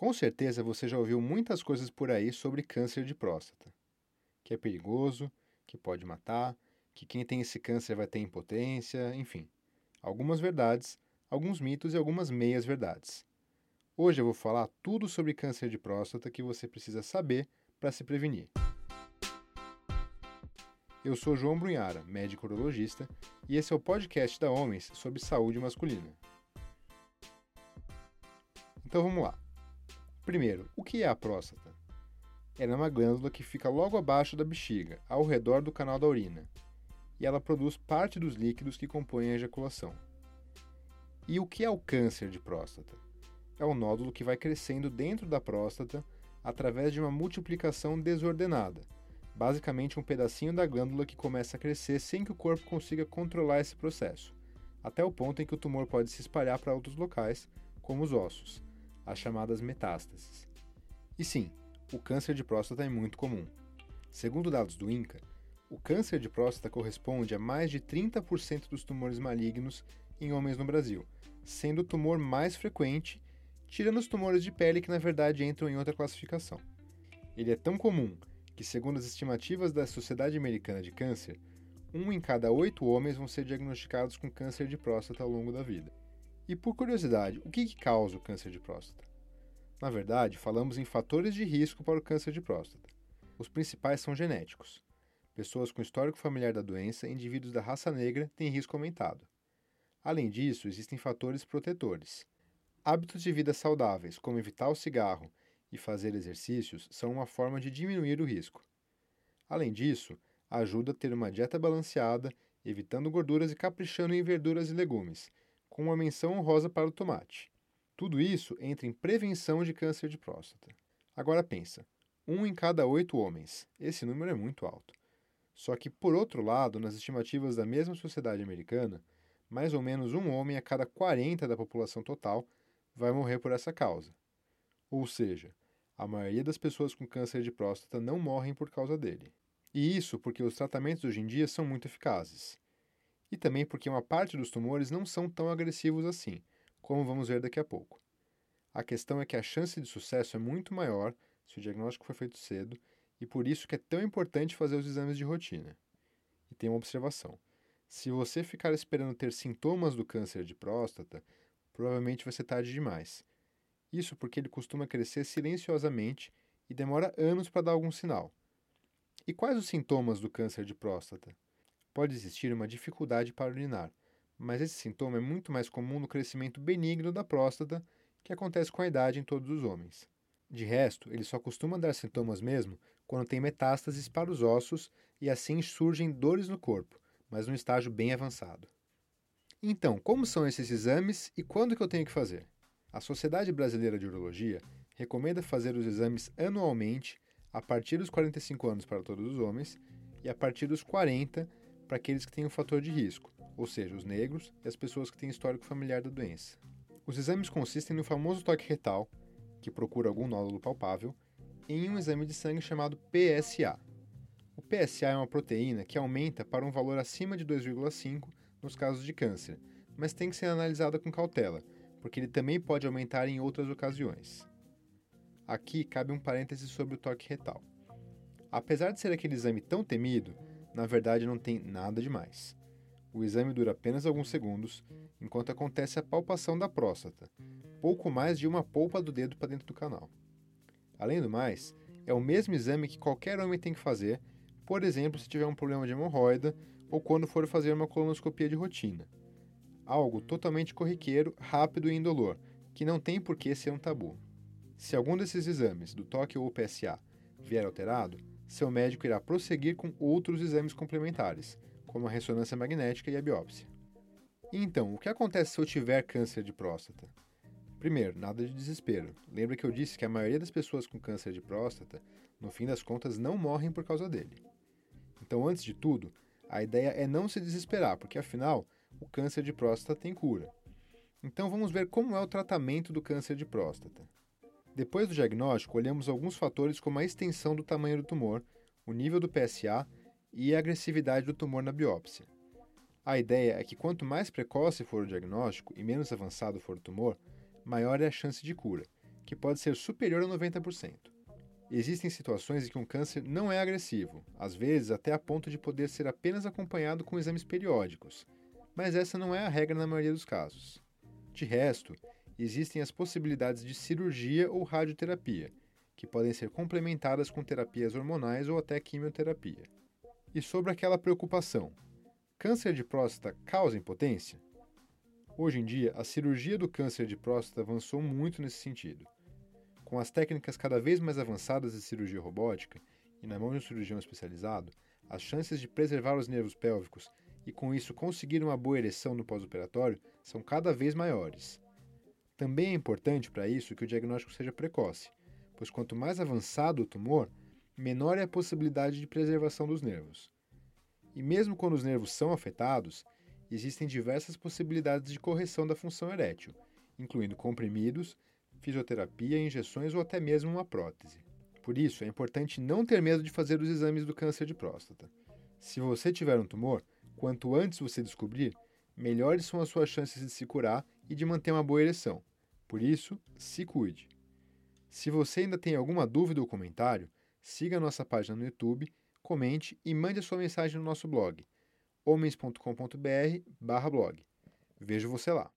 Com certeza você já ouviu muitas coisas por aí sobre câncer de próstata. Que é perigoso, que pode matar, que quem tem esse câncer vai ter impotência, enfim. Algumas verdades, alguns mitos e algumas meias verdades. Hoje eu vou falar tudo sobre câncer de próstata que você precisa saber para se prevenir. Eu sou João Brunhara, médico urologista, e esse é o podcast da Homens sobre saúde masculina. Então vamos lá. Primeiro, o que é a próstata? Ela é uma glândula que fica logo abaixo da bexiga, ao redor do canal da urina, e ela produz parte dos líquidos que compõem a ejaculação. E o que é o câncer de próstata? É o nódulo que vai crescendo dentro da próstata através de uma multiplicação desordenada, basicamente um pedacinho da glândula que começa a crescer sem que o corpo consiga controlar esse processo, até o ponto em que o tumor pode se espalhar para outros locais, como os ossos as chamadas metástases. E sim, o câncer de próstata é muito comum. Segundo dados do INCA, o câncer de próstata corresponde a mais de 30% dos tumores malignos em homens no Brasil, sendo o tumor mais frequente, tirando os tumores de pele que na verdade entram em outra classificação. Ele é tão comum que, segundo as estimativas da Sociedade Americana de Câncer, um em cada oito homens vão ser diagnosticados com câncer de próstata ao longo da vida. E por curiosidade, o que, que causa o câncer de próstata? Na verdade, falamos em fatores de risco para o câncer de próstata. Os principais são genéticos. Pessoas com histórico familiar da doença e indivíduos da raça negra têm risco aumentado. Além disso, existem fatores protetores. Hábitos de vida saudáveis, como evitar o cigarro e fazer exercícios, são uma forma de diminuir o risco. Além disso, ajuda a ter uma dieta balanceada, evitando gorduras e caprichando em verduras e legumes, com uma menção honrosa para o tomate. Tudo isso entra em prevenção de câncer de próstata. Agora pensa, um em cada oito homens. Esse número é muito alto. Só que, por outro lado, nas estimativas da mesma sociedade americana, mais ou menos um homem a cada 40 da população total vai morrer por essa causa. Ou seja, a maioria das pessoas com câncer de próstata não morrem por causa dele. E isso porque os tratamentos hoje em dia são muito eficazes e também porque uma parte dos tumores não são tão agressivos assim, como vamos ver daqui a pouco. A questão é que a chance de sucesso é muito maior se o diagnóstico for feito cedo, e por isso que é tão importante fazer os exames de rotina. E tem uma observação: se você ficar esperando ter sintomas do câncer de próstata, provavelmente vai ser tarde demais. Isso porque ele costuma crescer silenciosamente e demora anos para dar algum sinal. E quais os sintomas do câncer de próstata? Pode existir uma dificuldade para urinar, mas esse sintoma é muito mais comum no crescimento benigno da próstata, que acontece com a idade em todos os homens. De resto, ele só costuma dar sintomas mesmo quando tem metástases para os ossos e assim surgem dores no corpo, mas num estágio bem avançado. Então, como são esses exames e quando que eu tenho que fazer? A Sociedade Brasileira de Urologia recomenda fazer os exames anualmente a partir dos 45 anos para todos os homens e a partir dos 40 para aqueles que têm um fator de risco, ou seja, os negros e as pessoas que têm histórico familiar da doença. Os exames consistem no famoso toque retal, que procura algum nódulo palpável, em um exame de sangue chamado PSA. O PSA é uma proteína que aumenta para um valor acima de 2,5 nos casos de câncer, mas tem que ser analisada com cautela, porque ele também pode aumentar em outras ocasiões. Aqui cabe um parêntese sobre o toque retal. Apesar de ser aquele exame tão temido, na verdade não tem nada demais. O exame dura apenas alguns segundos, enquanto acontece a palpação da próstata, pouco mais de uma polpa do dedo para dentro do canal. Além do mais, é o mesmo exame que qualquer homem tem que fazer, por exemplo, se tiver um problema de hemorroida ou quando for fazer uma colonoscopia de rotina. Algo totalmente corriqueiro, rápido e indolor, que não tem por que ser um tabu. Se algum desses exames, do toque ou PSA, vier alterado, seu médico irá prosseguir com outros exames complementares, como a ressonância magnética e a biópsia. Então, o que acontece se eu tiver câncer de próstata? Primeiro, nada de desespero. Lembra que eu disse que a maioria das pessoas com câncer de próstata, no fim das contas, não morrem por causa dele. Então, antes de tudo, a ideia é não se desesperar, porque afinal, o câncer de próstata tem cura. Então, vamos ver como é o tratamento do câncer de próstata. Depois do diagnóstico, olhamos alguns fatores como a extensão do tamanho do tumor, o nível do PSA e a agressividade do tumor na biópsia. A ideia é que quanto mais precoce for o diagnóstico e menos avançado for o tumor, maior é a chance de cura, que pode ser superior a 90%. Existem situações em que um câncer não é agressivo, às vezes até a ponto de poder ser apenas acompanhado com exames periódicos, mas essa não é a regra na maioria dos casos. De resto, existem as possibilidades de cirurgia ou radioterapia, que podem ser complementadas com terapias hormonais ou até quimioterapia. E sobre aquela preocupação: câncer de próstata causa impotência? Hoje em dia, a cirurgia do câncer de próstata avançou muito nesse sentido. Com as técnicas cada vez mais avançadas de cirurgia robótica e na mão de um cirurgião especializado, as chances de preservar os nervos pélvicos e com isso conseguir uma boa ereção no pós-operatório são cada vez maiores. Também é importante para isso que o diagnóstico seja precoce, pois quanto mais avançado o tumor, menor é a possibilidade de preservação dos nervos. E mesmo quando os nervos são afetados, existem diversas possibilidades de correção da função erétil, incluindo comprimidos, fisioterapia, injeções ou até mesmo uma prótese. Por isso, é importante não ter medo de fazer os exames do câncer de próstata. Se você tiver um tumor, quanto antes você descobrir, melhores são as suas chances de se curar e de manter uma boa ereção. Por isso, se cuide. Se você ainda tem alguma dúvida ou comentário, siga a nossa página no YouTube, comente e mande a sua mensagem no nosso blog homens.com.br/blog. Vejo você lá.